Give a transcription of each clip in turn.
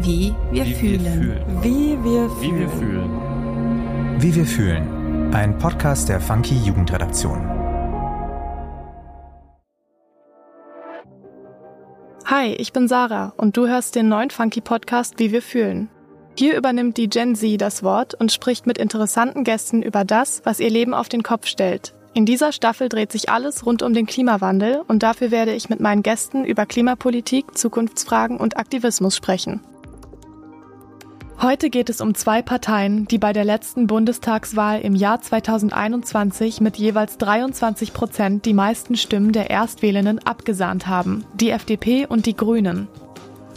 Wie wir Wie fühlen. wir fühlen. Wie wir Wie wir fühlen. fühlen. Wie wir fühlen. Ein Podcast der Funky Jugendredaktion. Hi, ich bin Sarah und du hörst den neuen Funky Podcast Wie wir fühlen. Hier übernimmt die Gen Z das Wort und spricht mit interessanten Gästen über das, was ihr Leben auf den Kopf stellt. In dieser Staffel dreht sich alles rund um den Klimawandel und dafür werde ich mit meinen Gästen über Klimapolitik, Zukunftsfragen und Aktivismus sprechen. Heute geht es um zwei Parteien, die bei der letzten Bundestagswahl im Jahr 2021 mit jeweils 23 Prozent die meisten Stimmen der Erstwählenden abgesahnt haben, die FDP und die Grünen.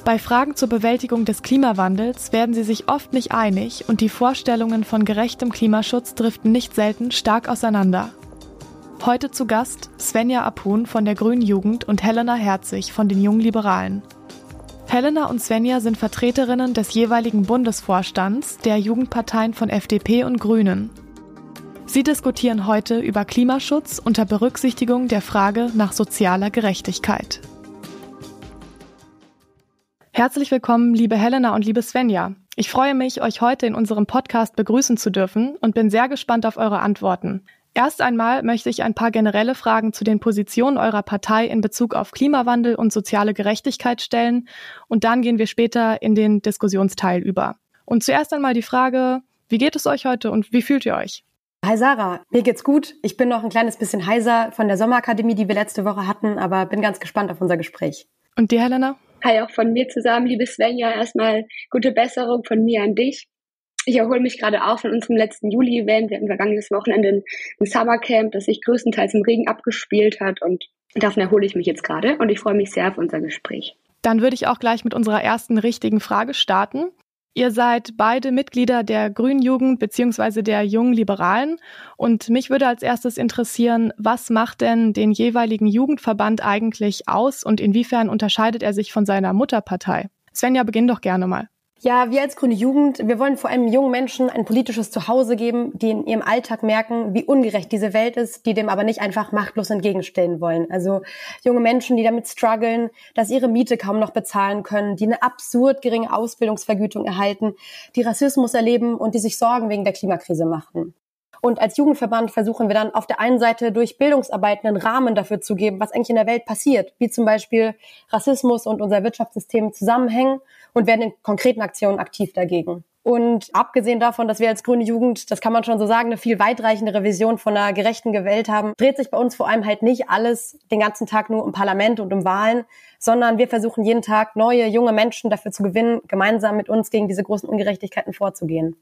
Bei Fragen zur Bewältigung des Klimawandels werden sie sich oft nicht einig und die Vorstellungen von gerechtem Klimaschutz driften nicht selten stark auseinander. Heute zu Gast Svenja Apun von der Grünen Jugend und Helena Herzig von den Jungen Liberalen. Helena und Svenja sind Vertreterinnen des jeweiligen Bundesvorstands der Jugendparteien von FDP und Grünen. Sie diskutieren heute über Klimaschutz unter Berücksichtigung der Frage nach sozialer Gerechtigkeit. Herzlich willkommen, liebe Helena und liebe Svenja. Ich freue mich, euch heute in unserem Podcast begrüßen zu dürfen und bin sehr gespannt auf eure Antworten. Erst einmal möchte ich ein paar generelle Fragen zu den Positionen eurer Partei in Bezug auf Klimawandel und soziale Gerechtigkeit stellen und dann gehen wir später in den Diskussionsteil über. Und zuerst einmal die Frage, wie geht es euch heute und wie fühlt ihr euch? Hi Sarah, mir geht's gut. Ich bin noch ein kleines bisschen heiser von der Sommerakademie, die wir letzte Woche hatten, aber bin ganz gespannt auf unser Gespräch. Und dir, Helena? Hi auch von mir zusammen, liebe Svenja. Erstmal gute Besserung von mir an dich. Ich erhole mich gerade auch von unserem letzten Juli-Event. Wir hatten vergangenes Wochenende ein Summercamp, das sich größtenteils im Regen abgespielt hat und davon erhole ich mich jetzt gerade und ich freue mich sehr auf unser Gespräch. Dann würde ich auch gleich mit unserer ersten richtigen Frage starten. Ihr seid beide Mitglieder der Grünen Jugend bzw. der Jungen Liberalen. Und mich würde als erstes interessieren, was macht denn den jeweiligen Jugendverband eigentlich aus und inwiefern unterscheidet er sich von seiner Mutterpartei? Svenja, beginn doch gerne mal. Ja, wir als Grüne Jugend, wir wollen vor allem jungen Menschen ein politisches Zuhause geben, die in ihrem Alltag merken, wie ungerecht diese Welt ist, die dem aber nicht einfach machtlos entgegenstellen wollen. Also junge Menschen, die damit strugglen, dass ihre Miete kaum noch bezahlen können, die eine absurd geringe Ausbildungsvergütung erhalten, die Rassismus erleben und die sich Sorgen wegen der Klimakrise machen. Und als Jugendverband versuchen wir dann auf der einen Seite durch Bildungsarbeit einen Rahmen dafür zu geben, was eigentlich in der Welt passiert, wie zum Beispiel Rassismus und unser Wirtschaftssystem zusammenhängen und werden in konkreten Aktionen aktiv dagegen. Und abgesehen davon, dass wir als grüne Jugend, das kann man schon so sagen, eine viel weitreichendere Vision von einer gerechten Welt haben, dreht sich bei uns vor allem halt nicht alles den ganzen Tag nur um Parlament und um Wahlen, sondern wir versuchen jeden Tag neue, junge Menschen dafür zu gewinnen, gemeinsam mit uns gegen diese großen Ungerechtigkeiten vorzugehen.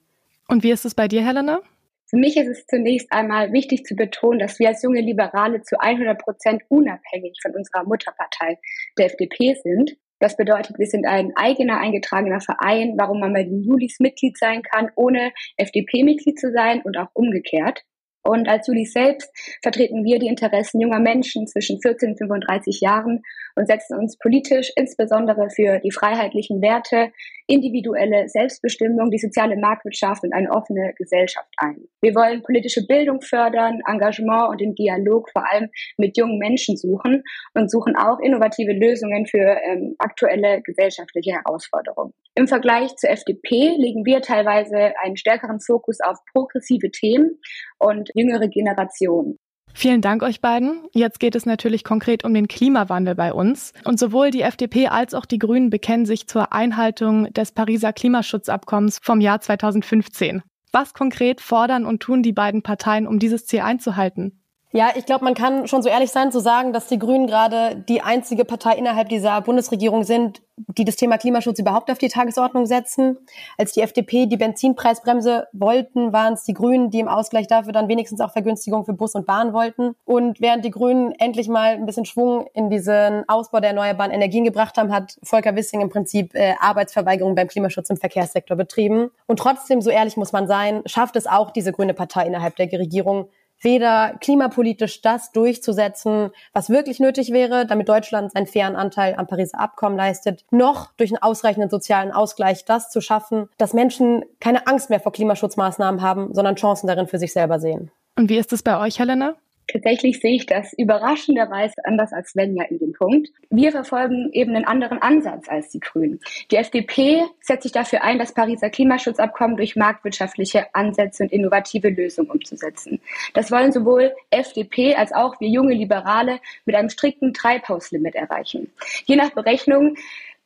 Und wie ist es bei dir, Helena? Für mich ist es zunächst einmal wichtig zu betonen, dass wir als junge Liberale zu 100 Prozent unabhängig von unserer Mutterpartei, der FDP, sind. Das bedeutet, wir sind ein eigener eingetragener Verein, warum man bei den Julis Mitglied sein kann, ohne FDP-Mitglied zu sein und auch umgekehrt. Und als Juli selbst vertreten wir die Interessen junger Menschen zwischen 14 und 35 Jahren und setzen uns politisch insbesondere für die freiheitlichen Werte, individuelle Selbstbestimmung, die soziale Marktwirtschaft und eine offene Gesellschaft ein. Wir wollen politische Bildung fördern, Engagement und den Dialog vor allem mit jungen Menschen suchen und suchen auch innovative Lösungen für ähm, aktuelle gesellschaftliche Herausforderungen. Im Vergleich zur FDP legen wir teilweise einen stärkeren Fokus auf progressive Themen und jüngere Generationen. Vielen Dank euch beiden. Jetzt geht es natürlich konkret um den Klimawandel bei uns. Und sowohl die FDP als auch die Grünen bekennen sich zur Einhaltung des Pariser Klimaschutzabkommens vom Jahr 2015. Was konkret fordern und tun die beiden Parteien, um dieses Ziel einzuhalten? Ja, ich glaube, man kann schon so ehrlich sein zu sagen, dass die Grünen gerade die einzige Partei innerhalb dieser Bundesregierung sind, die das Thema Klimaschutz überhaupt auf die Tagesordnung setzen. Als die FDP die Benzinpreisbremse wollten, waren es die Grünen, die im Ausgleich dafür dann wenigstens auch Vergünstigung für Bus und Bahn wollten. Und während die Grünen endlich mal ein bisschen Schwung in diesen Ausbau der erneuerbaren Energien gebracht haben, hat Volker Wissing im Prinzip äh, Arbeitsverweigerung beim Klimaschutz im Verkehrssektor betrieben. Und trotzdem, so ehrlich muss man sein, schafft es auch diese grüne Partei innerhalb der Regierung, weder klimapolitisch das durchzusetzen, was wirklich nötig wäre, damit Deutschland seinen fairen Anteil am Pariser Abkommen leistet, noch durch einen ausreichenden sozialen Ausgleich das zu schaffen, dass Menschen keine Angst mehr vor Klimaschutzmaßnahmen haben, sondern Chancen darin für sich selber sehen. Und wie ist es bei euch, Helena? Tatsächlich sehe ich das überraschenderweise anders als Svenja in dem Punkt. Wir verfolgen eben einen anderen Ansatz als die Grünen. Die FDP setzt sich dafür ein, das Pariser Klimaschutzabkommen durch marktwirtschaftliche Ansätze und innovative Lösungen umzusetzen. Das wollen sowohl FDP als auch wir junge Liberale mit einem strikten Treibhauslimit erreichen. Je nach Berechnung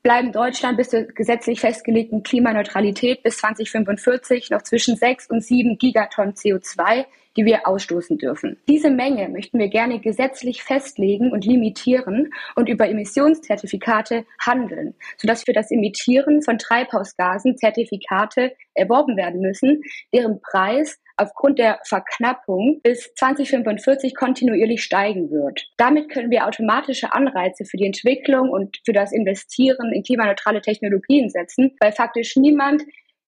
bleiben Deutschland bis zur gesetzlich festgelegten Klimaneutralität bis 2045 noch zwischen 6 und 7 Gigatonnen CO2 die wir ausstoßen dürfen. Diese Menge möchten wir gerne gesetzlich festlegen und limitieren und über Emissionszertifikate handeln, sodass für das Emittieren von Treibhausgasen Zertifikate erworben werden müssen, deren Preis aufgrund der Verknappung bis 2045 kontinuierlich steigen wird. Damit können wir automatische Anreize für die Entwicklung und für das Investieren in klimaneutrale Technologien setzen, weil faktisch niemand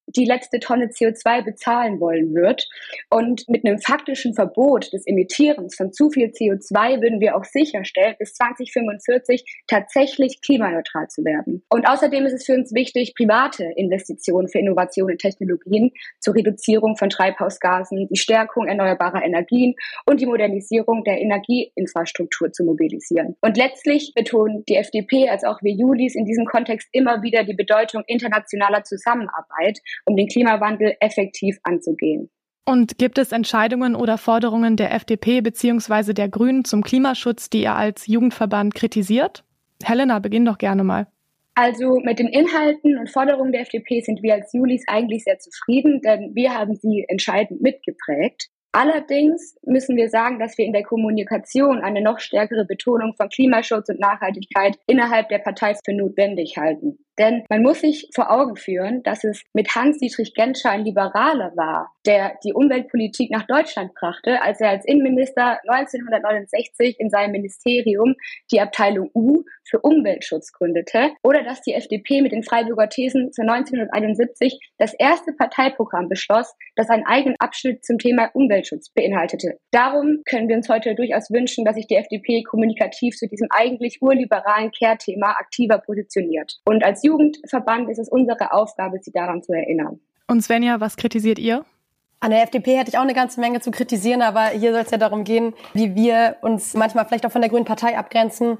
die letzte Tonne CO2 bezahlen wollen wird. Und mit einem faktischen Verbot des Emittierens von zu viel CO2 würden wir auch sicherstellen, bis 2045 tatsächlich klimaneutral zu werden. Und außerdem ist es für uns wichtig, private Investitionen für Innovation und Technologien zur Reduzierung von Treibhausgasen, die Stärkung erneuerbarer Energien und die Modernisierung der Energieinfrastruktur zu mobilisieren. Und letztlich betonen die FDP als auch wir Julis in diesem Kontext immer wieder die Bedeutung internationaler Zusammenarbeit um den Klimawandel effektiv anzugehen. Und gibt es Entscheidungen oder Forderungen der FDP bzw. der Grünen zum Klimaschutz, die ihr als Jugendverband kritisiert? Helena, beginn doch gerne mal. Also mit den Inhalten und Forderungen der FDP sind wir als Julis eigentlich sehr zufrieden, denn wir haben sie entscheidend mitgeprägt. Allerdings müssen wir sagen, dass wir in der Kommunikation eine noch stärkere Betonung von Klimaschutz und Nachhaltigkeit innerhalb der Partei für notwendig halten. Denn man muss sich vor Augen führen, dass es mit Hans-Dietrich Genscher ein Liberaler war, der die Umweltpolitik nach Deutschland brachte, als er als Innenminister 1969 in seinem Ministerium die Abteilung U für Umweltschutz gründete, oder dass die FDP mit den Freiburger Thesen für 1971 das erste Parteiprogramm beschloss, das einen eigenen Abschnitt zum Thema Umweltschutz beinhaltete. Darum können wir uns heute durchaus wünschen, dass sich die FDP kommunikativ zu diesem eigentlich urliberalen Kehrthema aktiver positioniert. Und als Jugendverband ist es unsere Aufgabe, sie daran zu erinnern. Und Svenja, was kritisiert ihr? An der FDP hätte ich auch eine ganze Menge zu kritisieren, aber hier soll es ja darum gehen, wie wir uns manchmal vielleicht auch von der Grünen Partei abgrenzen.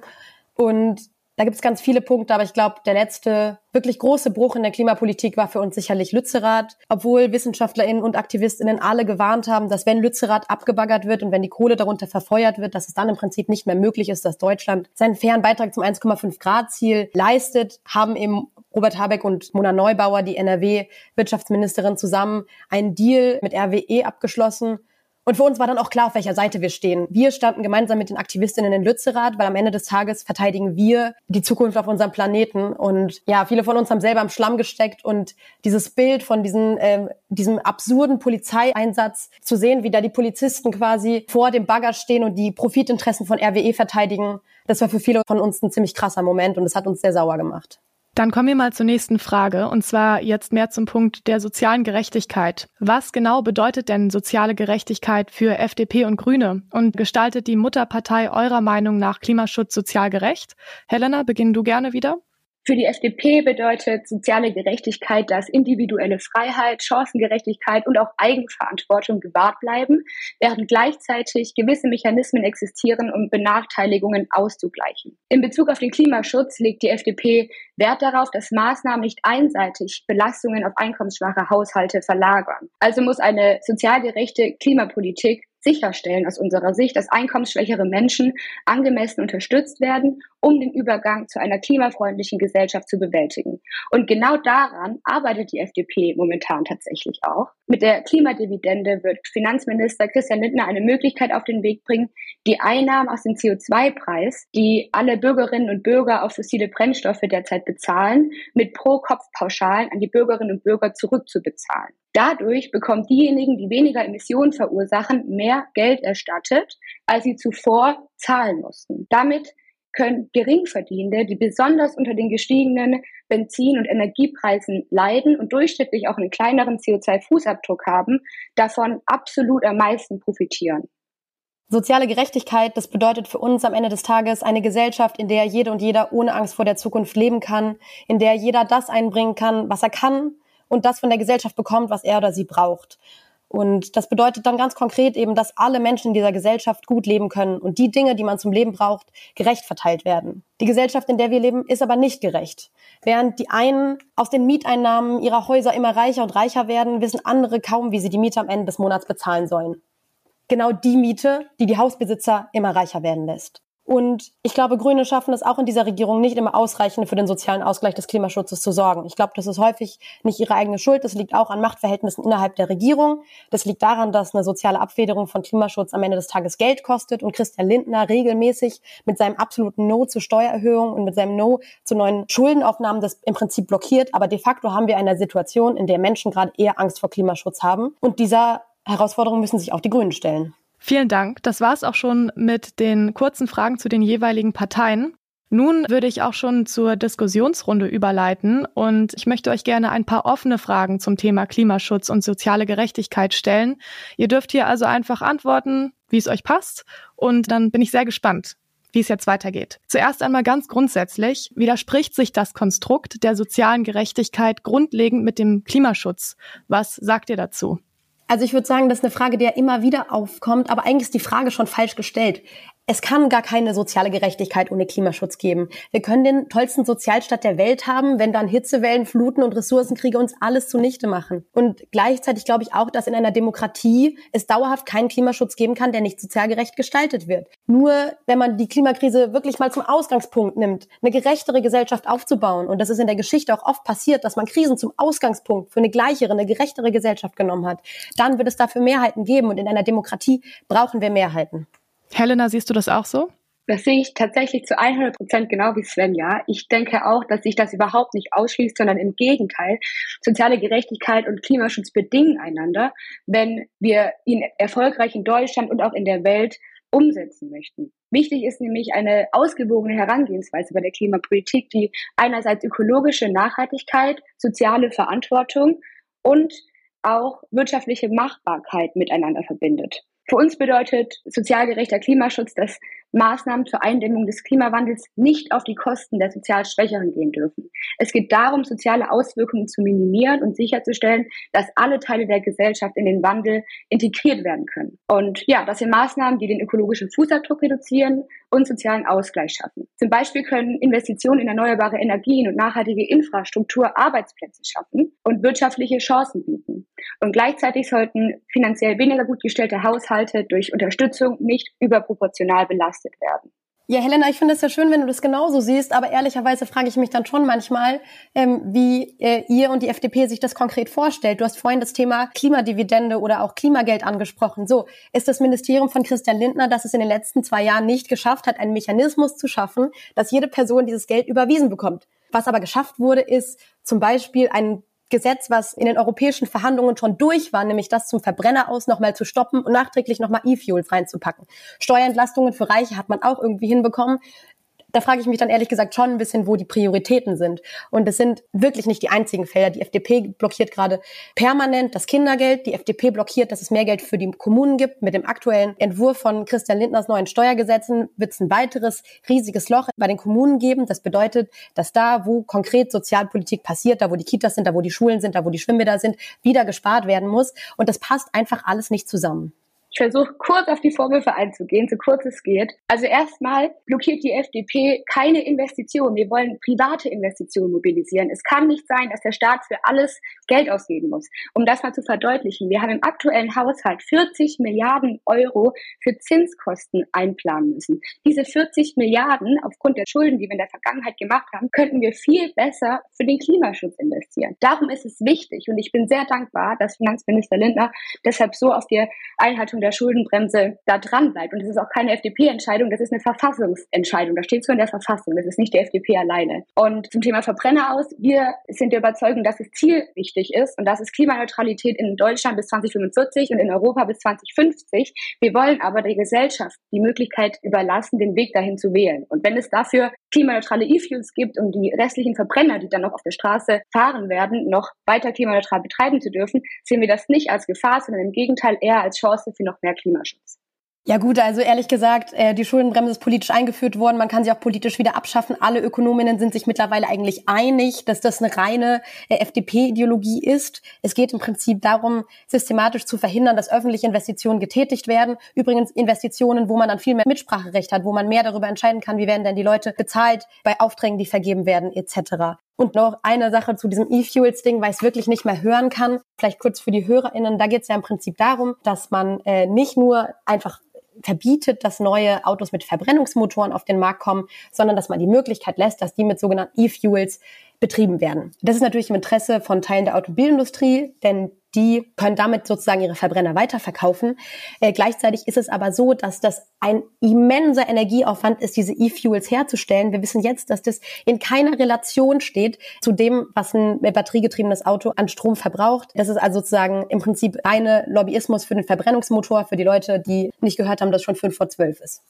Und da gibt es ganz viele Punkte, aber ich glaube, der letzte wirklich große Bruch in der Klimapolitik war für uns sicherlich Lützerath, obwohl WissenschaftlerInnen und AktivistInnen alle gewarnt haben, dass wenn Lützerath abgebaggert wird und wenn die Kohle darunter verfeuert wird, dass es dann im Prinzip nicht mehr möglich ist, dass Deutschland seinen fairen Beitrag zum 1,5 Grad Ziel leistet, haben eben Robert Habeck und Mona Neubauer, die NRW-Wirtschaftsministerin, zusammen einen Deal mit RWE abgeschlossen, und für uns war dann auch klar, auf welcher Seite wir stehen. Wir standen gemeinsam mit den Aktivistinnen in Lützerath, weil am Ende des Tages verteidigen wir die Zukunft auf unserem Planeten. Und ja, viele von uns haben selber im Schlamm gesteckt und dieses Bild von diesen, äh, diesem absurden Polizeieinsatz zu sehen, wie da die Polizisten quasi vor dem Bagger stehen und die Profitinteressen von RWE verteidigen, das war für viele von uns ein ziemlich krasser Moment und es hat uns sehr sauer gemacht. Dann kommen wir mal zur nächsten Frage, und zwar jetzt mehr zum Punkt der sozialen Gerechtigkeit. Was genau bedeutet denn soziale Gerechtigkeit für FDP und Grüne? Und gestaltet die Mutterpartei eurer Meinung nach Klimaschutz sozial gerecht? Helena, beginn du gerne wieder. Für die FDP bedeutet soziale Gerechtigkeit, dass individuelle Freiheit, Chancengerechtigkeit und auch Eigenverantwortung gewahrt bleiben, während gleichzeitig gewisse Mechanismen existieren, um Benachteiligungen auszugleichen. In Bezug auf den Klimaschutz legt die FDP Wert darauf, dass Maßnahmen nicht einseitig Belastungen auf einkommensschwache Haushalte verlagern. Also muss eine sozial gerechte Klimapolitik sicherstellen aus unserer Sicht, dass einkommensschwächere Menschen angemessen unterstützt werden, um den Übergang zu einer klimafreundlichen Gesellschaft zu bewältigen. Und genau daran arbeitet die FDP momentan tatsächlich auch. Mit der Klimadividende wird Finanzminister Christian Lindner eine Möglichkeit auf den Weg bringen, die Einnahmen aus dem CO2-Preis, die alle Bürgerinnen und Bürger auf fossile Brennstoffe derzeit bezahlen, mit Pro-Kopf-Pauschalen an die Bürgerinnen und Bürger zurückzubezahlen. Dadurch bekommen diejenigen, die weniger Emissionen verursachen, mehr Geld erstattet, als sie zuvor zahlen mussten. Damit können Geringverdienende, die besonders unter den gestiegenen Benzin- und Energiepreisen leiden und durchschnittlich auch einen kleineren CO2-Fußabdruck haben, davon absolut am meisten profitieren. Soziale Gerechtigkeit, das bedeutet für uns am Ende des Tages eine Gesellschaft, in der jede und jeder ohne Angst vor der Zukunft leben kann, in der jeder das einbringen kann, was er kann und das von der Gesellschaft bekommt, was er oder sie braucht. Und das bedeutet dann ganz konkret eben, dass alle Menschen in dieser Gesellschaft gut leben können und die Dinge, die man zum Leben braucht, gerecht verteilt werden. Die Gesellschaft, in der wir leben, ist aber nicht gerecht. Während die einen aus den Mieteinnahmen ihrer Häuser immer reicher und reicher werden, wissen andere kaum, wie sie die Miete am Ende des Monats bezahlen sollen. Genau die Miete, die die Hausbesitzer immer reicher werden lässt. Und ich glaube, Grüne schaffen es auch in dieser Regierung nicht immer ausreichend für den sozialen Ausgleich des Klimaschutzes zu sorgen. Ich glaube, das ist häufig nicht ihre eigene Schuld. Das liegt auch an Machtverhältnissen innerhalb der Regierung. Das liegt daran, dass eine soziale Abfederung von Klimaschutz am Ende des Tages Geld kostet und Christian Lindner regelmäßig mit seinem absoluten No zu Steuererhöhung und mit seinem No zu neuen Schuldenaufnahmen das im Prinzip blockiert. Aber de facto haben wir eine Situation, in der Menschen gerade eher Angst vor Klimaschutz haben. Und dieser Herausforderung müssen sich auch die Grünen stellen. Vielen Dank. Das war es auch schon mit den kurzen Fragen zu den jeweiligen Parteien. Nun würde ich auch schon zur Diskussionsrunde überleiten und ich möchte euch gerne ein paar offene Fragen zum Thema Klimaschutz und soziale Gerechtigkeit stellen. Ihr dürft hier also einfach antworten, wie es euch passt und dann bin ich sehr gespannt, wie es jetzt weitergeht. Zuerst einmal ganz grundsätzlich, widerspricht sich das Konstrukt der sozialen Gerechtigkeit grundlegend mit dem Klimaschutz? Was sagt ihr dazu? Also ich würde sagen, das ist eine Frage, die ja immer wieder aufkommt, aber eigentlich ist die Frage schon falsch gestellt es kann gar keine soziale Gerechtigkeit ohne Klimaschutz geben. Wir können den tollsten Sozialstaat der Welt haben, wenn dann Hitzewellen, Fluten und Ressourcenkriege uns alles zunichte machen. Und gleichzeitig glaube ich auch, dass in einer Demokratie es dauerhaft keinen Klimaschutz geben kann, der nicht sozial gerecht gestaltet wird. Nur wenn man die Klimakrise wirklich mal zum Ausgangspunkt nimmt, eine gerechtere Gesellschaft aufzubauen, und das ist in der Geschichte auch oft passiert, dass man Krisen zum Ausgangspunkt für eine gleichere, eine gerechtere Gesellschaft genommen hat, dann wird es dafür Mehrheiten geben. Und in einer Demokratie brauchen wir Mehrheiten. Helena, siehst du das auch so? Das sehe ich tatsächlich zu 100 Prozent genau wie Svenja. Ich denke auch, dass sich das überhaupt nicht ausschließt, sondern im Gegenteil. Soziale Gerechtigkeit und Klimaschutz bedingen einander, wenn wir ihn erfolgreich in Deutschland und auch in der Welt umsetzen möchten. Wichtig ist nämlich eine ausgewogene Herangehensweise bei der Klimapolitik, die einerseits ökologische Nachhaltigkeit, soziale Verantwortung und auch wirtschaftliche Machbarkeit miteinander verbindet. Für uns bedeutet sozial gerechter Klimaschutz, dass Maßnahmen zur Eindämmung des Klimawandels nicht auf die Kosten der sozial Schwächeren gehen dürfen. Es geht darum, soziale Auswirkungen zu minimieren und sicherzustellen, dass alle Teile der Gesellschaft in den Wandel integriert werden können. Und ja, das sind Maßnahmen, die den ökologischen Fußabdruck reduzieren und sozialen Ausgleich schaffen. Zum Beispiel können Investitionen in erneuerbare Energien und nachhaltige Infrastruktur Arbeitsplätze schaffen und wirtschaftliche Chancen bieten. Und gleichzeitig sollten finanziell weniger gut gestellte Haushalte durch Unterstützung nicht überproportional belastet werden. Ja, Helena, ich finde es ja schön, wenn du das genauso siehst, aber ehrlicherweise frage ich mich dann schon manchmal, ähm, wie äh, ihr und die FDP sich das konkret vorstellt. Du hast vorhin das Thema Klimadividende oder auch Klimageld angesprochen. So, ist das Ministerium von Christian Lindner, das es in den letzten zwei Jahren nicht geschafft hat, einen Mechanismus zu schaffen, dass jede Person dieses Geld überwiesen bekommt. Was aber geschafft wurde, ist zum Beispiel ein Gesetz, was in den europäischen Verhandlungen schon durch war, nämlich das zum Verbrenner aus nochmal zu stoppen und nachträglich nochmal E-Fuels reinzupacken. Steuerentlastungen für Reiche hat man auch irgendwie hinbekommen da frage ich mich dann ehrlich gesagt schon ein bisschen, wo die Prioritäten sind. Und es sind wirklich nicht die einzigen Felder. Die FDP blockiert gerade permanent das Kindergeld. Die FDP blockiert, dass es mehr Geld für die Kommunen gibt. Mit dem aktuellen Entwurf von Christian Lindners neuen Steuergesetzen wird es ein weiteres riesiges Loch bei den Kommunen geben. Das bedeutet, dass da, wo konkret Sozialpolitik passiert, da wo die Kitas sind, da wo die Schulen sind, da wo die Schwimmbäder sind, wieder gespart werden muss. Und das passt einfach alles nicht zusammen. Ich versuche kurz auf die Vorwürfe einzugehen, so kurz es geht. Also erstmal blockiert die FDP keine Investitionen. Wir wollen private Investitionen mobilisieren. Es kann nicht sein, dass der Staat für alles Geld ausgeben muss. Um das mal zu verdeutlichen, wir haben im aktuellen Haushalt 40 Milliarden Euro für Zinskosten einplanen müssen. Diese 40 Milliarden aufgrund der Schulden, die wir in der Vergangenheit gemacht haben, könnten wir viel besser für den Klimaschutz investieren. Darum ist es wichtig und ich bin sehr dankbar, dass Finanzminister Lindner deshalb so auf die Einhaltung der Schuldenbremse da dran bleibt. Und das ist auch keine FDP-Entscheidung, das ist eine Verfassungsentscheidung. Da steht so in der Verfassung. Das ist nicht die FDP alleine. Und zum Thema Verbrenner aus, wir sind der Überzeugung, dass es zielwichtig ist und das ist Klimaneutralität in Deutschland bis 2045 und in Europa bis 2050. Wir wollen aber der Gesellschaft die Möglichkeit überlassen, den Weg dahin zu wählen. Und wenn es dafür klimaneutrale E-Fuels gibt, um die restlichen Verbrenner, die dann noch auf der Straße fahren werden, noch weiter klimaneutral betreiben zu dürfen, sehen wir das nicht als Gefahr, sondern im Gegenteil eher als Chance für noch noch mehr Klimaschutz. Ja gut, also ehrlich gesagt, äh, die Schuldenbremse ist politisch eingeführt worden. Man kann sie auch politisch wieder abschaffen. Alle Ökonominnen sind sich mittlerweile eigentlich einig, dass das eine reine äh, FDP-Ideologie ist. Es geht im Prinzip darum, systematisch zu verhindern, dass öffentliche Investitionen getätigt werden. Übrigens Investitionen, wo man dann viel mehr Mitspracherecht hat, wo man mehr darüber entscheiden kann, wie werden denn die Leute bezahlt bei Aufträgen, die vergeben werden, etc. Und noch eine Sache zu diesem E-Fuels-Ding, weil ich es wirklich nicht mehr hören kann. Vielleicht kurz für die HörerInnen. Da geht es ja im Prinzip darum, dass man äh, nicht nur einfach verbietet, dass neue Autos mit Verbrennungsmotoren auf den Markt kommen, sondern dass man die Möglichkeit lässt, dass die mit sogenannten E-Fuels betrieben werden. Das ist natürlich im Interesse von Teilen der Automobilindustrie, denn die können damit sozusagen ihre Verbrenner weiterverkaufen. Äh, gleichzeitig ist es aber so, dass das ein immenser Energieaufwand ist, diese E-Fuels herzustellen. Wir wissen jetzt, dass das in keiner Relation steht zu dem, was ein batteriegetriebenes Auto an Strom verbraucht. Das ist also sozusagen im Prinzip reine Lobbyismus für den Verbrennungsmotor, für die Leute, die nicht gehört haben, dass schon fünf vor zwölf ist.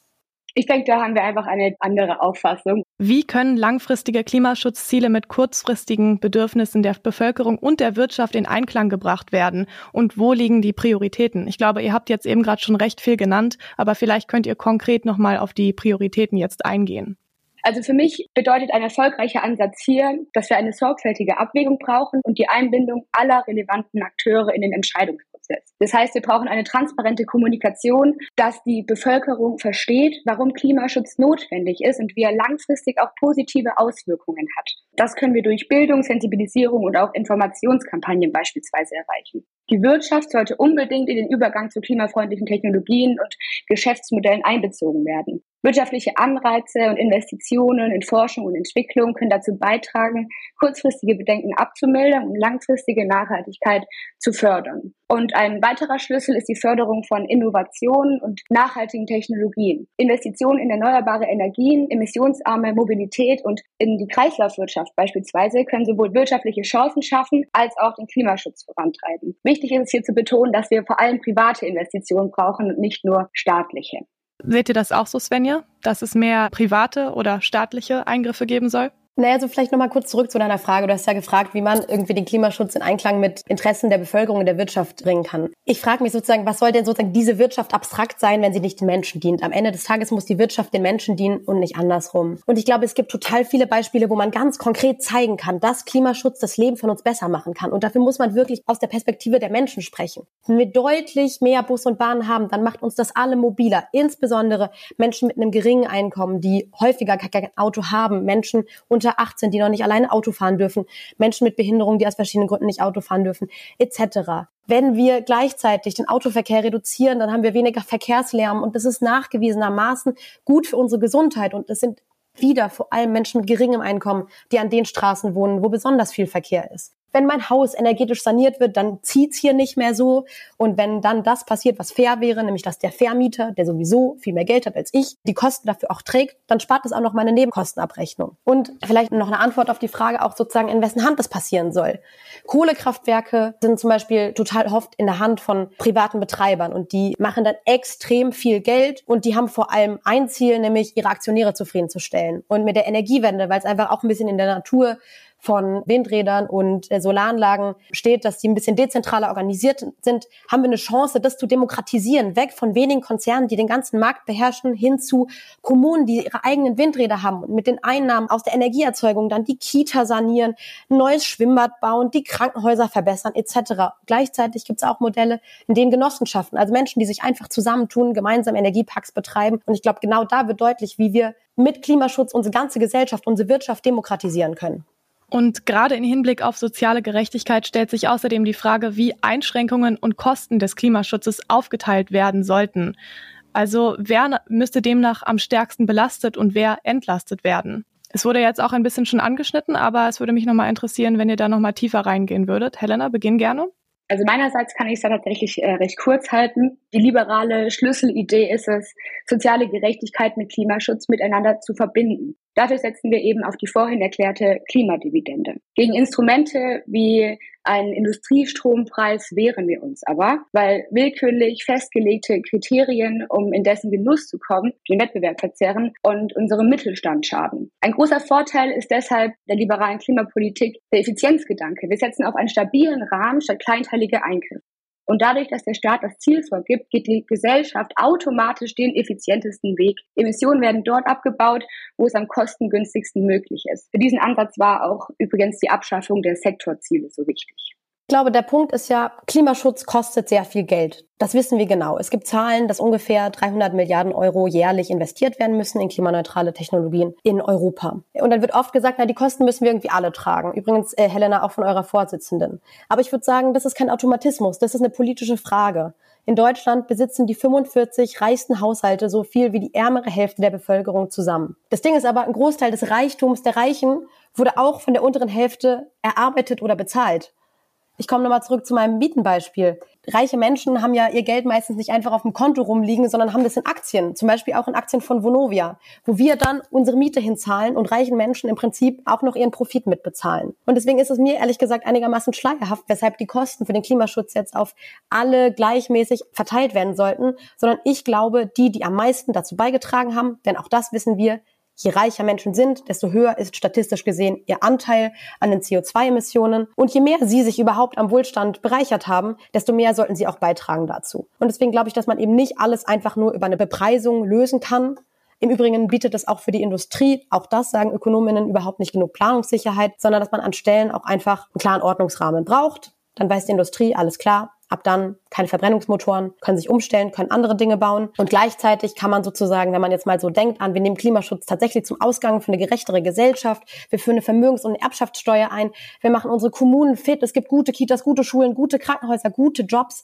Ich denke, da haben wir einfach eine andere Auffassung. Wie können langfristige Klimaschutzziele mit kurzfristigen Bedürfnissen der Bevölkerung und der Wirtschaft in Einklang gebracht werden? Und wo liegen die Prioritäten? Ich glaube, ihr habt jetzt eben gerade schon recht viel genannt, aber vielleicht könnt ihr konkret nochmal auf die Prioritäten jetzt eingehen. Also für mich bedeutet ein erfolgreicher Ansatz hier, dass wir eine sorgfältige Abwägung brauchen und die Einbindung aller relevanten Akteure in den Entscheidungsprozess. Das heißt, wir brauchen eine transparente Kommunikation, dass die Bevölkerung versteht, warum Klimaschutz notwendig ist und wie er langfristig auch positive Auswirkungen hat. Das können wir durch Bildung, Sensibilisierung und auch Informationskampagnen beispielsweise erreichen. Die Wirtschaft sollte unbedingt in den Übergang zu klimafreundlichen Technologien und Geschäftsmodellen einbezogen werden. Wirtschaftliche Anreize und Investitionen in Forschung und Entwicklung können dazu beitragen, kurzfristige Bedenken abzumildern und langfristige Nachhaltigkeit zu fördern. Und ein weiterer Schlüssel ist die Förderung von Innovationen und nachhaltigen Technologien. Investitionen in erneuerbare Energien, emissionsarme Mobilität und in die Kreislaufwirtschaft beispielsweise können sowohl wirtschaftliche Chancen schaffen als auch den Klimaschutz vorantreiben. Wichtig ist es hier zu betonen, dass wir vor allem private Investitionen brauchen und nicht nur staatliche. Seht ihr das auch so, Svenja, dass es mehr private oder staatliche Eingriffe geben soll? Naja, so vielleicht nochmal kurz zurück zu deiner Frage. Du hast ja gefragt, wie man irgendwie den Klimaschutz in Einklang mit Interessen der Bevölkerung und der Wirtschaft bringen kann. Ich frage mich sozusagen, was soll denn sozusagen diese Wirtschaft abstrakt sein, wenn sie nicht den Menschen dient? Am Ende des Tages muss die Wirtschaft den Menschen dienen und nicht andersrum. Und ich glaube, es gibt total viele Beispiele, wo man ganz konkret zeigen kann, dass Klimaschutz das Leben von uns besser machen kann. Und dafür muss man wirklich aus der Perspektive der Menschen sprechen. Wenn wir deutlich mehr Bus und Bahn haben, dann macht uns das alle mobiler. Insbesondere Menschen mit einem geringen Einkommen, die häufiger kein Auto haben, Menschen unter unter 18, die noch nicht alleine Auto fahren dürfen, Menschen mit Behinderung, die aus verschiedenen Gründen nicht Auto fahren dürfen, etc. Wenn wir gleichzeitig den Autoverkehr reduzieren, dann haben wir weniger Verkehrslärm und das ist nachgewiesenermaßen gut für unsere Gesundheit und es sind wieder vor allem Menschen mit geringem Einkommen, die an den Straßen wohnen, wo besonders viel Verkehr ist wenn mein Haus energetisch saniert wird, dann zieht's hier nicht mehr so. Und wenn dann das passiert, was fair wäre, nämlich dass der Vermieter, der sowieso viel mehr Geld hat als ich, die Kosten dafür auch trägt, dann spart es auch noch meine Nebenkostenabrechnung. Und vielleicht noch eine Antwort auf die Frage auch sozusagen, in wessen Hand das passieren soll. Kohlekraftwerke sind zum Beispiel total oft in der Hand von privaten Betreibern und die machen dann extrem viel Geld und die haben vor allem ein Ziel, nämlich ihre Aktionäre zufriedenzustellen. Und mit der Energiewende, weil es einfach auch ein bisschen in der Natur von Windrädern und äh, Solaranlagen steht, dass die ein bisschen dezentraler organisiert sind, haben wir eine Chance, das zu demokratisieren, weg von wenigen Konzernen, die den ganzen Markt beherrschen, hin zu Kommunen, die ihre eigenen Windräder haben und mit den Einnahmen aus der Energieerzeugung dann die Kita sanieren, ein neues Schwimmbad bauen, die Krankenhäuser verbessern etc. Gleichzeitig gibt es auch Modelle, in denen Genossenschaften, also Menschen, die sich einfach zusammentun, gemeinsam Energieparks betreiben. Und ich glaube, genau da wird deutlich, wie wir mit Klimaschutz unsere ganze Gesellschaft, unsere Wirtschaft demokratisieren können. Und gerade im Hinblick auf soziale Gerechtigkeit stellt sich außerdem die Frage, wie Einschränkungen und Kosten des Klimaschutzes aufgeteilt werden sollten. Also wer müsste demnach am stärksten belastet und wer entlastet werden? Es wurde jetzt auch ein bisschen schon angeschnitten, aber es würde mich nochmal interessieren, wenn ihr da nochmal tiefer reingehen würdet. Helena, beginn gerne. Also meinerseits kann ich es da tatsächlich äh, recht kurz halten. Die liberale Schlüsselidee ist es, soziale Gerechtigkeit mit Klimaschutz miteinander zu verbinden. Dafür setzen wir eben auf die vorhin erklärte Klimadividende. Gegen Instrumente wie einen Industriestrompreis wehren wir uns aber, weil willkürlich festgelegte Kriterien, um in dessen Genuss zu kommen, den Wettbewerb verzerren und unserem Mittelstand schaden. Ein großer Vorteil ist deshalb der liberalen Klimapolitik der Effizienzgedanke. Wir setzen auf einen stabilen Rahmen statt kleinteilige Eingriffe. Und dadurch, dass der Staat das Ziel vorgibt, geht die Gesellschaft automatisch den effizientesten Weg. Emissionen werden dort abgebaut, wo es am kostengünstigsten möglich ist. Für diesen Ansatz war auch übrigens die Abschaffung der Sektorziele so wichtig. Ich glaube, der Punkt ist ja, Klimaschutz kostet sehr viel Geld. Das wissen wir genau. Es gibt Zahlen, dass ungefähr 300 Milliarden Euro jährlich investiert werden müssen in klimaneutrale Technologien in Europa. Und dann wird oft gesagt, na, die Kosten müssen wir irgendwie alle tragen. Übrigens, äh, Helena, auch von eurer Vorsitzenden. Aber ich würde sagen, das ist kein Automatismus. Das ist eine politische Frage. In Deutschland besitzen die 45 reichsten Haushalte so viel wie die ärmere Hälfte der Bevölkerung zusammen. Das Ding ist aber, ein Großteil des Reichtums der Reichen wurde auch von der unteren Hälfte erarbeitet oder bezahlt. Ich komme nochmal zurück zu meinem Mietenbeispiel. Reiche Menschen haben ja ihr Geld meistens nicht einfach auf dem Konto rumliegen, sondern haben das in Aktien, zum Beispiel auch in Aktien von Vonovia, wo wir dann unsere Miete hinzahlen und reichen Menschen im Prinzip auch noch ihren Profit mitbezahlen. Und deswegen ist es mir ehrlich gesagt einigermaßen schleierhaft, weshalb die Kosten für den Klimaschutz jetzt auf alle gleichmäßig verteilt werden sollten, sondern ich glaube, die, die am meisten dazu beigetragen haben, denn auch das wissen wir, Je reicher Menschen sind, desto höher ist statistisch gesehen ihr Anteil an den CO2-Emissionen. Und je mehr sie sich überhaupt am Wohlstand bereichert haben, desto mehr sollten sie auch beitragen dazu. Und deswegen glaube ich, dass man eben nicht alles einfach nur über eine Bepreisung lösen kann. Im Übrigen bietet es auch für die Industrie, auch das sagen Ökonominnen, überhaupt nicht genug Planungssicherheit, sondern dass man an Stellen auch einfach einen klaren Ordnungsrahmen braucht. Dann weiß die Industrie, alles klar, Ab dann keine Verbrennungsmotoren, können sich umstellen, können andere Dinge bauen. Und gleichzeitig kann man sozusagen, wenn man jetzt mal so denkt an, wir nehmen Klimaschutz tatsächlich zum Ausgang für eine gerechtere Gesellschaft, wir führen eine Vermögens- und Erbschaftssteuer ein, wir machen unsere Kommunen fit, es gibt gute Kitas, gute Schulen, gute Krankenhäuser, gute Jobs.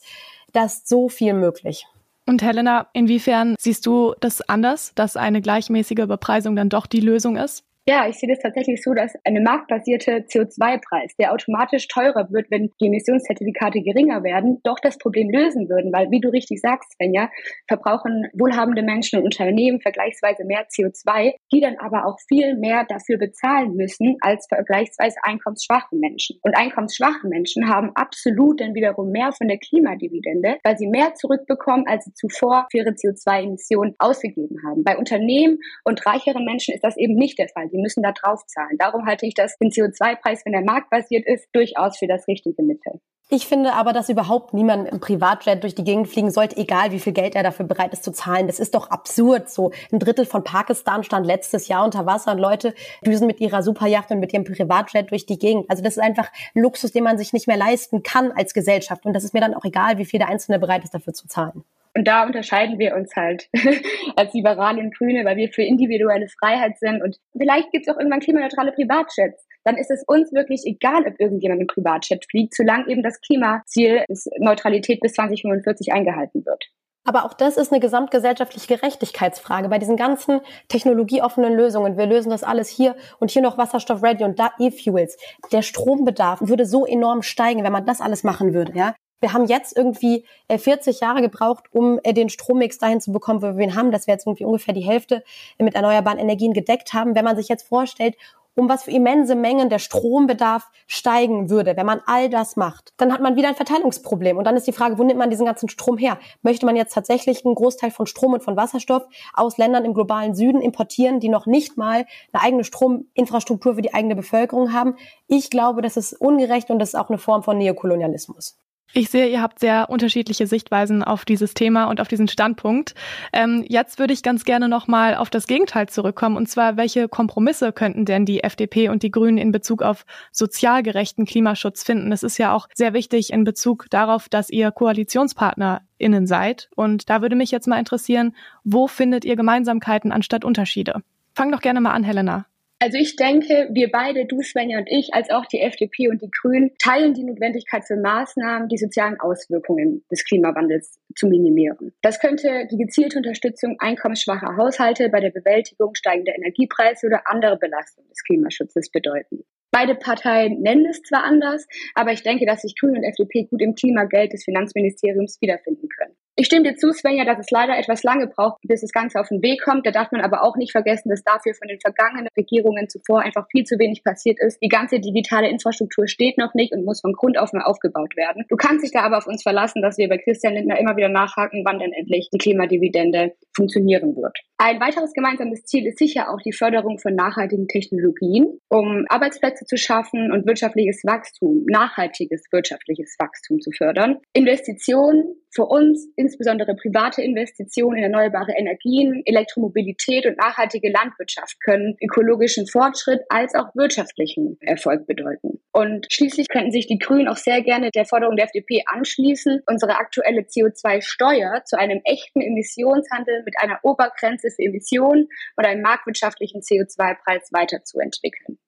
Da ist so viel möglich. Und Helena, inwiefern siehst du das anders, dass eine gleichmäßige Bepreisung dann doch die Lösung ist? Ja, ich sehe das tatsächlich so, dass eine marktbasierte CO2-Preis, der automatisch teurer wird, wenn die Emissionszertifikate geringer werden, doch das Problem lösen würden. Weil, wie du richtig sagst, Svenja, verbrauchen wohlhabende Menschen und Unternehmen vergleichsweise mehr CO2, die dann aber auch viel mehr dafür bezahlen müssen als vergleichsweise einkommensschwache Menschen. Und einkommensschwache Menschen haben absolut dann wiederum mehr von der Klimadividende, weil sie mehr zurückbekommen, als sie zuvor für ihre CO2-Emissionen ausgegeben haben. Bei Unternehmen und reicheren Menschen ist das eben nicht der Fall die müssen da drauf zahlen. Darum halte ich das den CO2-Preis, wenn der marktbasiert ist, durchaus für das richtige Mittel. Ich finde aber, dass überhaupt niemand im Privatjet durch die Gegend fliegen sollte, egal wie viel Geld er dafür bereit ist zu zahlen. Das ist doch absurd. So ein Drittel von Pakistan stand letztes Jahr unter Wasser und Leute düsen mit ihrer Superjacht und mit ihrem Privatjet durch die Gegend. Also das ist einfach Luxus, den man sich nicht mehr leisten kann als Gesellschaft. Und das ist mir dann auch egal, wie viel der Einzelne bereit ist dafür zu zahlen. Und da unterscheiden wir uns halt als Liberale und Grüne, weil wir für individuelle Freiheit sind. Und vielleicht gibt es auch irgendwann klimaneutrale Privatjets. Dann ist es uns wirklich egal, ob irgendjemand im Privatjet fliegt, solange eben das Klimaziel das Neutralität bis 2045 eingehalten wird. Aber auch das ist eine gesamtgesellschaftliche Gerechtigkeitsfrage. Bei diesen ganzen technologieoffenen Lösungen, wir lösen das alles hier und hier noch Wasserstoff ready und da E-Fuels. Der Strombedarf würde so enorm steigen, wenn man das alles machen würde, ja. Wir haben jetzt irgendwie 40 äh, Jahre gebraucht, um äh, den Strommix dahin zu bekommen, wo wir ihn haben, dass wir jetzt irgendwie ungefähr die Hälfte mit erneuerbaren Energien gedeckt haben. Wenn man sich jetzt vorstellt, um was für immense Mengen der Strombedarf steigen würde, wenn man all das macht, dann hat man wieder ein Verteilungsproblem. Und dann ist die Frage, wo nimmt man diesen ganzen Strom her? Möchte man jetzt tatsächlich einen Großteil von Strom und von Wasserstoff aus Ländern im globalen Süden importieren, die noch nicht mal eine eigene Strominfrastruktur für die eigene Bevölkerung haben? Ich glaube, das ist ungerecht und das ist auch eine Form von Neokolonialismus. Ich sehe, ihr habt sehr unterschiedliche Sichtweisen auf dieses Thema und auf diesen Standpunkt. Ähm, jetzt würde ich ganz gerne nochmal auf das Gegenteil zurückkommen. Und zwar, welche Kompromisse könnten denn die FDP und die Grünen in Bezug auf sozial gerechten Klimaschutz finden? Das ist ja auch sehr wichtig in Bezug darauf, dass ihr KoalitionspartnerInnen seid. Und da würde mich jetzt mal interessieren, wo findet ihr Gemeinsamkeiten anstatt Unterschiede? Fang doch gerne mal an, Helena. Also ich denke, wir beide, du Svenja und ich, als auch die FDP und die Grünen, teilen die Notwendigkeit für Maßnahmen, die sozialen Auswirkungen des Klimawandels zu minimieren. Das könnte die gezielte Unterstützung einkommensschwacher Haushalte bei der Bewältigung steigender Energiepreise oder andere Belastungen des Klimaschutzes bedeuten. Beide Parteien nennen es zwar anders, aber ich denke, dass sich Grüne und FDP gut im Klimageld des Finanzministeriums wiederfinden können. Ich stimme dir zu, Svenja, dass es leider etwas lange braucht, bis das Ganze auf den Weg kommt. Da darf man aber auch nicht vergessen, dass dafür von den vergangenen Regierungen zuvor einfach viel zu wenig passiert ist. Die ganze digitale Infrastruktur steht noch nicht und muss von Grund auf mal aufgebaut werden. Du kannst dich da aber auf uns verlassen, dass wir bei Christian Lindner immer wieder nachhaken, wann denn endlich die Klimadividende funktionieren wird. Ein weiteres gemeinsames Ziel ist sicher auch die Förderung von nachhaltigen Technologien, um Arbeitsplätze zu schaffen und wirtschaftliches Wachstum, nachhaltiges wirtschaftliches Wachstum zu fördern. Investitionen für uns, insbesondere private Investitionen in erneuerbare Energien, Elektromobilität und nachhaltige Landwirtschaft können ökologischen Fortschritt als auch wirtschaftlichen Erfolg bedeuten. Und schließlich könnten sich die Grünen auch sehr gerne der Forderung der FDP anschließen, unsere aktuelle CO2-Steuer zu einem echten Emissionshandel mit einer Obergrenze für Emissionen und einem marktwirtschaftlichen CO2-Preis weiterzuentwickeln.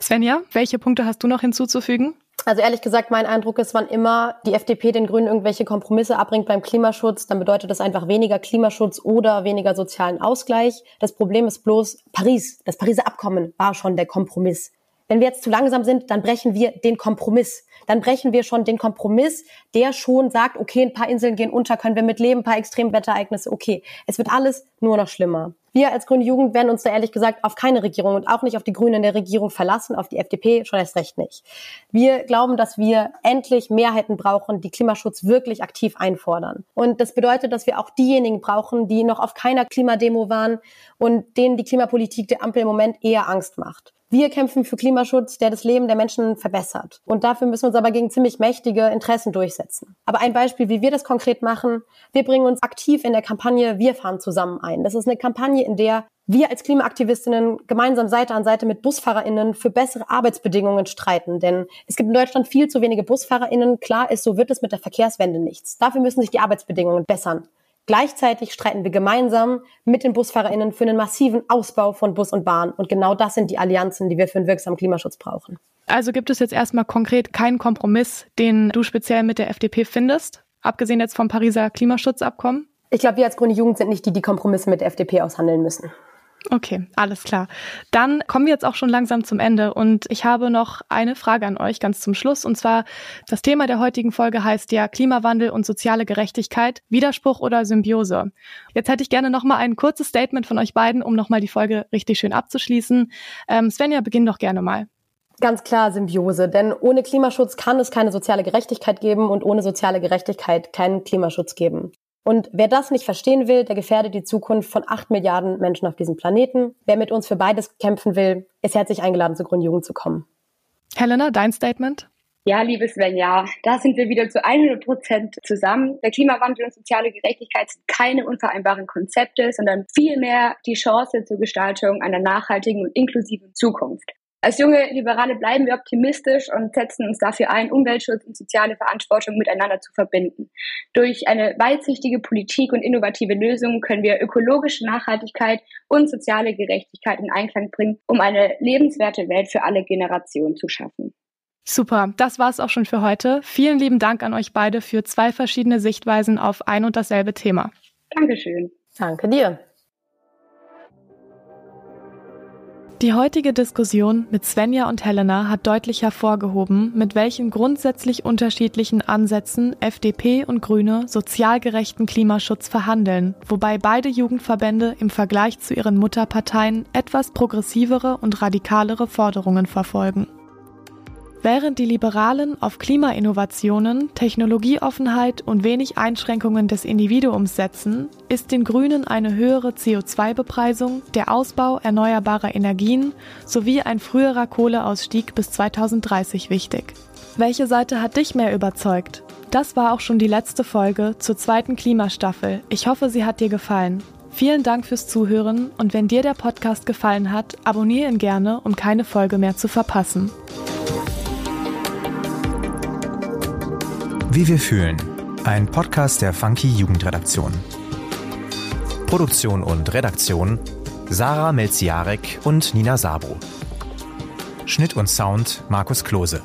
Svenja, welche Punkte hast du noch hinzuzufügen? Also ehrlich gesagt, mein Eindruck ist, wann immer die FDP den Grünen irgendwelche Kompromisse abbringt beim Klimaschutz, dann bedeutet das einfach weniger Klimaschutz oder weniger sozialen Ausgleich. Das Problem ist bloß Paris. Das Pariser Abkommen war schon der Kompromiss. Wenn wir jetzt zu langsam sind, dann brechen wir den Kompromiss. Dann brechen wir schon den Kompromiss, der schon sagt, okay, ein paar Inseln gehen unter, können wir mitleben, ein paar Extremwetterereignisse, okay. Es wird alles nur noch schlimmer. Wir als Grüne Jugend werden uns da ehrlich gesagt auf keine Regierung und auch nicht auf die Grünen in der Regierung verlassen, auf die FDP schon erst recht nicht. Wir glauben, dass wir endlich Mehrheiten brauchen, die Klimaschutz wirklich aktiv einfordern. Und das bedeutet, dass wir auch diejenigen brauchen, die noch auf keiner Klimademo waren und denen die Klimapolitik der Ampel im Moment eher Angst macht. Wir kämpfen für Klimaschutz, der das Leben der Menschen verbessert. Und dafür müssen wir uns aber gegen ziemlich mächtige Interessen durchsetzen. Aber ein Beispiel, wie wir das konkret machen, wir bringen uns aktiv in der Kampagne Wir fahren zusammen ein. Das ist eine Kampagne, in der wir als Klimaaktivistinnen gemeinsam Seite an Seite mit BusfahrerInnen für bessere Arbeitsbedingungen streiten. Denn es gibt in Deutschland viel zu wenige BusfahrerInnen. Klar ist, so wird es mit der Verkehrswende nichts. Dafür müssen sich die Arbeitsbedingungen bessern. Gleichzeitig streiten wir gemeinsam mit den BusfahrerInnen für einen massiven Ausbau von Bus und Bahn. Und genau das sind die Allianzen, die wir für einen wirksamen Klimaschutz brauchen. Also gibt es jetzt erstmal konkret keinen Kompromiss, den du speziell mit der FDP findest, abgesehen jetzt vom Pariser Klimaschutzabkommen? Ich glaube, wir als Grüne Jugend sind nicht die, die Kompromisse mit der FDP aushandeln müssen. Okay, alles klar. Dann kommen wir jetzt auch schon langsam zum Ende und ich habe noch eine Frage an euch ganz zum Schluss und zwar das Thema der heutigen Folge heißt ja Klimawandel und soziale Gerechtigkeit, Widerspruch oder Symbiose. Jetzt hätte ich gerne noch mal ein kurzes Statement von euch beiden, um noch mal die Folge richtig schön abzuschließen. Ähm, Svenja, beginn doch gerne mal. Ganz klar Symbiose, denn ohne Klimaschutz kann es keine soziale Gerechtigkeit geben und ohne soziale Gerechtigkeit keinen Klimaschutz geben. Und wer das nicht verstehen will, der gefährdet die Zukunft von acht Milliarden Menschen auf diesem Planeten. Wer mit uns für beides kämpfen will, ist herzlich eingeladen, zur Grundjugend zu kommen. Helena, dein Statement? Ja, liebes Svenja, da sind wir wieder zu 100 Prozent zusammen. Der Klimawandel und soziale Gerechtigkeit sind keine unvereinbaren Konzepte, sondern vielmehr die Chance zur Gestaltung einer nachhaltigen und inklusiven Zukunft. Als junge Liberale bleiben wir optimistisch und setzen uns dafür ein, Umweltschutz und soziale Verantwortung miteinander zu verbinden. Durch eine weitsichtige Politik und innovative Lösungen können wir ökologische Nachhaltigkeit und soziale Gerechtigkeit in Einklang bringen, um eine lebenswerte Welt für alle Generationen zu schaffen. Super, das war's auch schon für heute. Vielen lieben Dank an euch beide für zwei verschiedene Sichtweisen auf ein und dasselbe Thema. Dankeschön. Danke dir. Die heutige Diskussion mit Svenja und Helena hat deutlich hervorgehoben, mit welchen grundsätzlich unterschiedlichen Ansätzen FDP und Grüne sozial gerechten Klimaschutz verhandeln, wobei beide Jugendverbände im Vergleich zu ihren Mutterparteien etwas progressivere und radikalere Forderungen verfolgen. Während die Liberalen auf Klimainnovationen, Technologieoffenheit und wenig Einschränkungen des Individuums setzen, ist den Grünen eine höhere CO2-Bepreisung, der Ausbau erneuerbarer Energien sowie ein früherer Kohleausstieg bis 2030 wichtig. Welche Seite hat dich mehr überzeugt? Das war auch schon die letzte Folge zur zweiten Klimastaffel. Ich hoffe, sie hat dir gefallen. Vielen Dank fürs Zuhören und wenn dir der Podcast gefallen hat, abonniere ihn gerne, um keine Folge mehr zu verpassen. Wie wir fühlen. Ein Podcast der Funky Jugendredaktion. Produktion und Redaktion Sarah Melziarek und Nina Sabo. Schnitt und Sound Markus Klose.